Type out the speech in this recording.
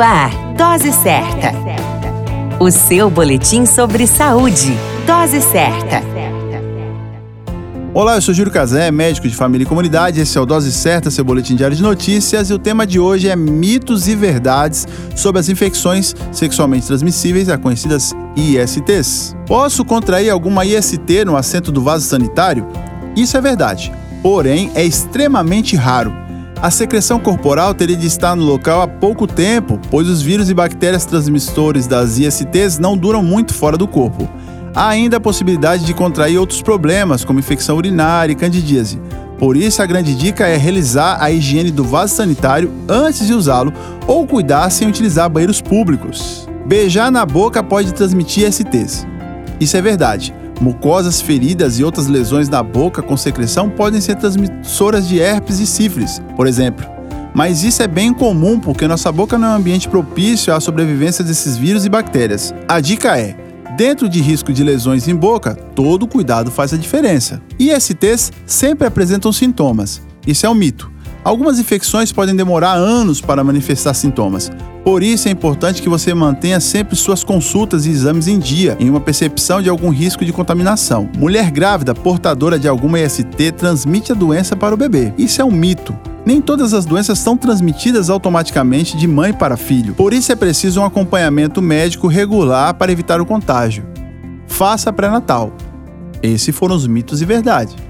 Ar, Dose Certa. O seu boletim sobre saúde. Dose Certa. Olá, eu sou Júlio Cazé, médico de família e comunidade. Esse é o Dose Certa, seu boletim diário de notícias. E o tema de hoje é mitos e verdades sobre as infecções sexualmente transmissíveis, as conhecidas ISTs. Posso contrair alguma IST no assento do vaso sanitário? Isso é verdade, porém é extremamente raro. A secreção corporal teria de estar no local há pouco tempo, pois os vírus e bactérias transmissores das ISTs não duram muito fora do corpo. Há ainda a possibilidade de contrair outros problemas, como infecção urinária e candidíase. Por isso, a grande dica é realizar a higiene do vaso sanitário antes de usá-lo ou cuidar sem utilizar banheiros públicos. Beijar na boca pode transmitir STs. Isso é verdade. Mucosas feridas e outras lesões na boca com secreção podem ser transmissoras de herpes e sífilis, por exemplo. Mas isso é bem comum porque nossa boca não é um ambiente propício à sobrevivência desses vírus e bactérias. A dica é: dentro de risco de lesões em boca, todo cuidado faz a diferença. ISTs sempre apresentam sintomas. Isso é um mito. Algumas infecções podem demorar anos para manifestar sintomas. Por isso é importante que você mantenha sempre suas consultas e exames em dia, em uma percepção de algum risco de contaminação. Mulher grávida portadora de alguma IST transmite a doença para o bebê. Isso é um mito. Nem todas as doenças são transmitidas automaticamente de mãe para filho. Por isso é preciso um acompanhamento médico regular para evitar o contágio. Faça pré-natal. Esses foram os mitos e verdade.